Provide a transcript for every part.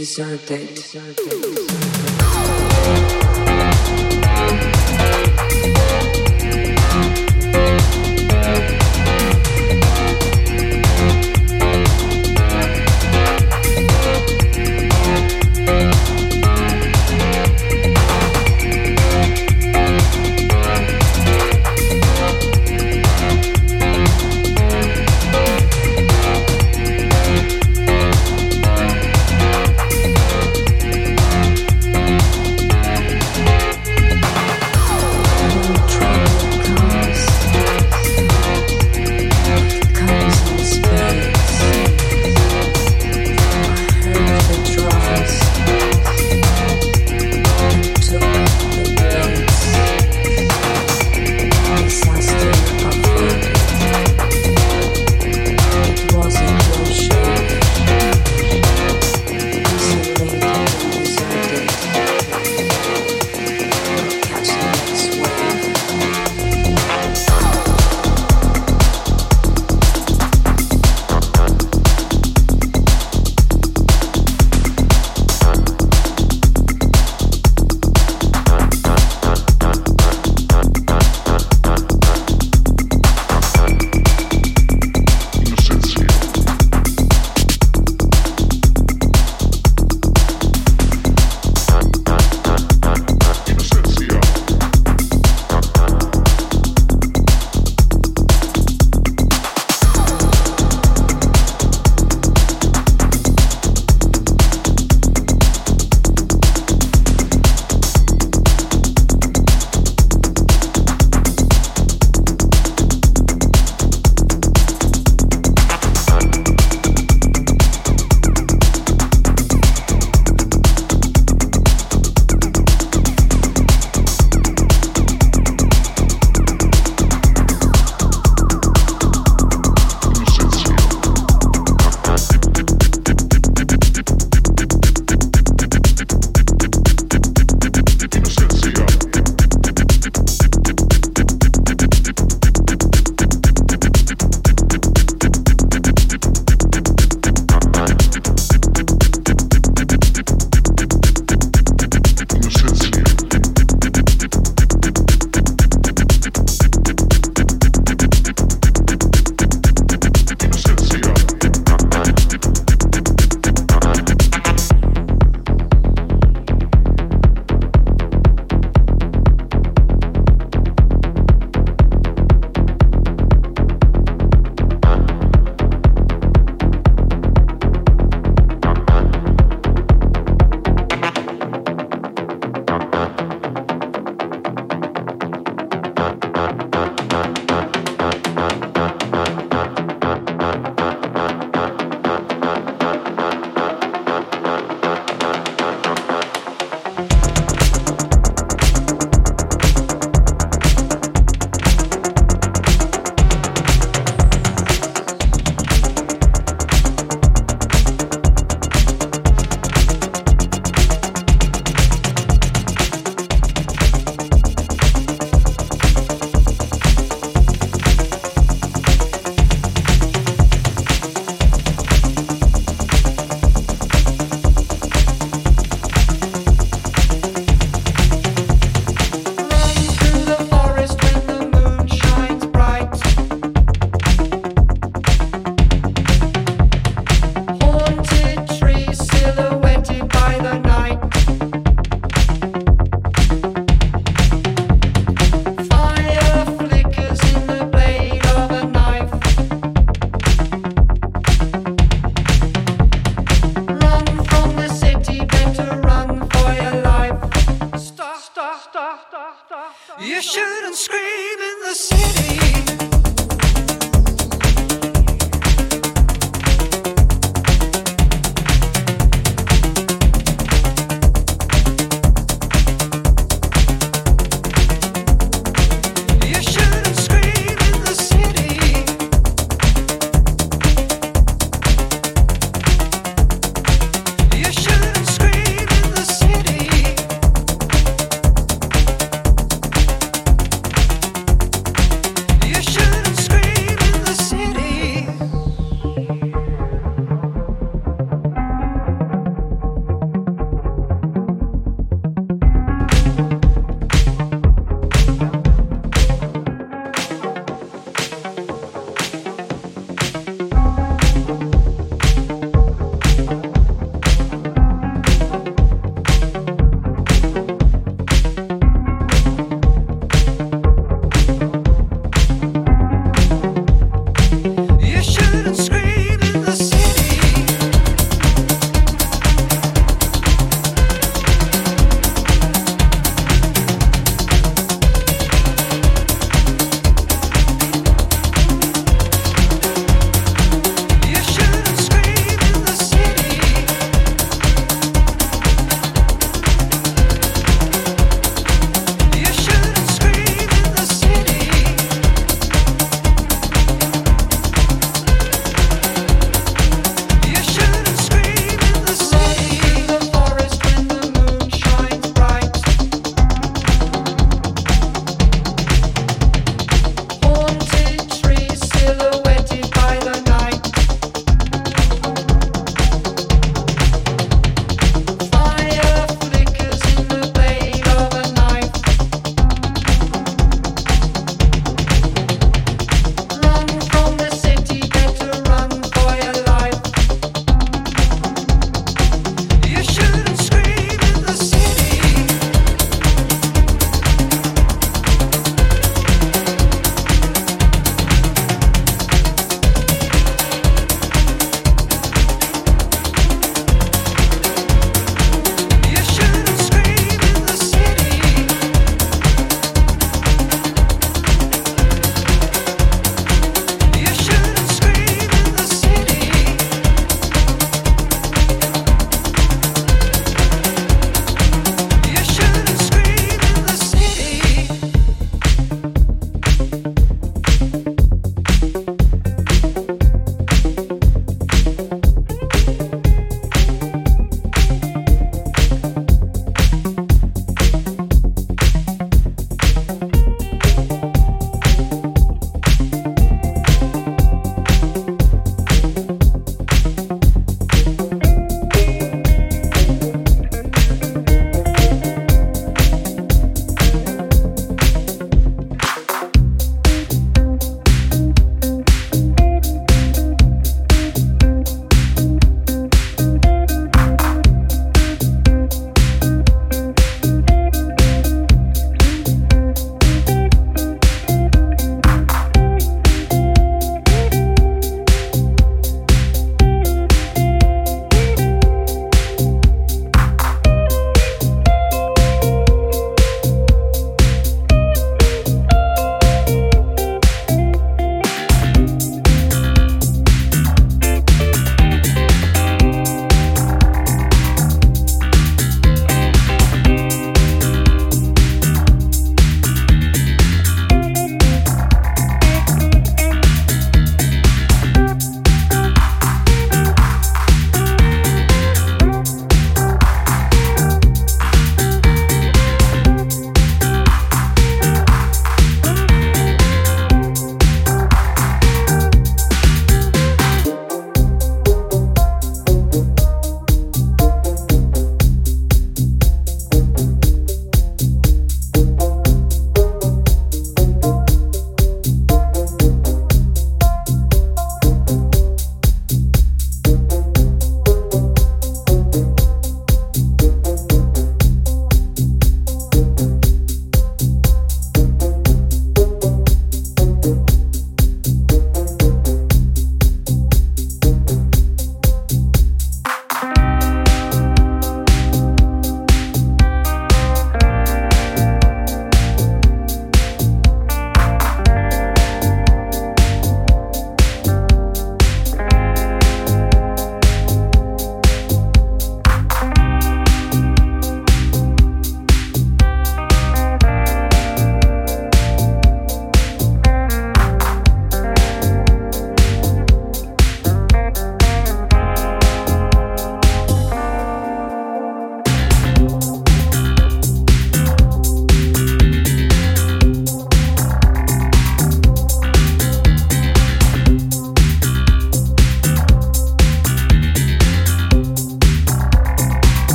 isolated and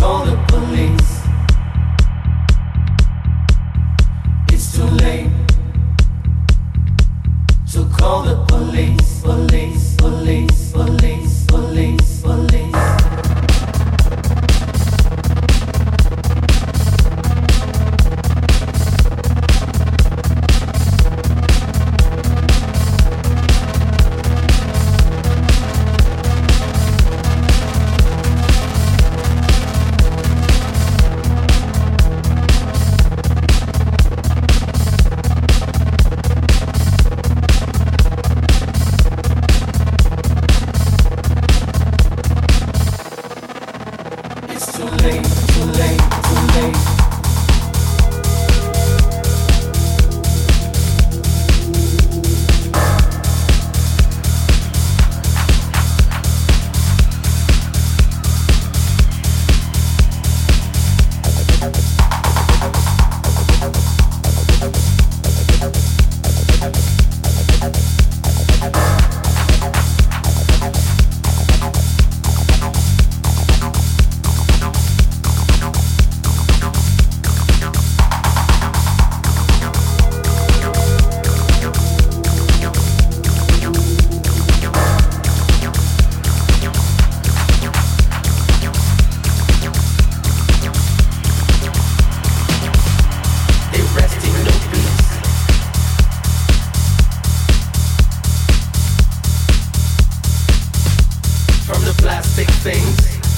Call the police. plastic things.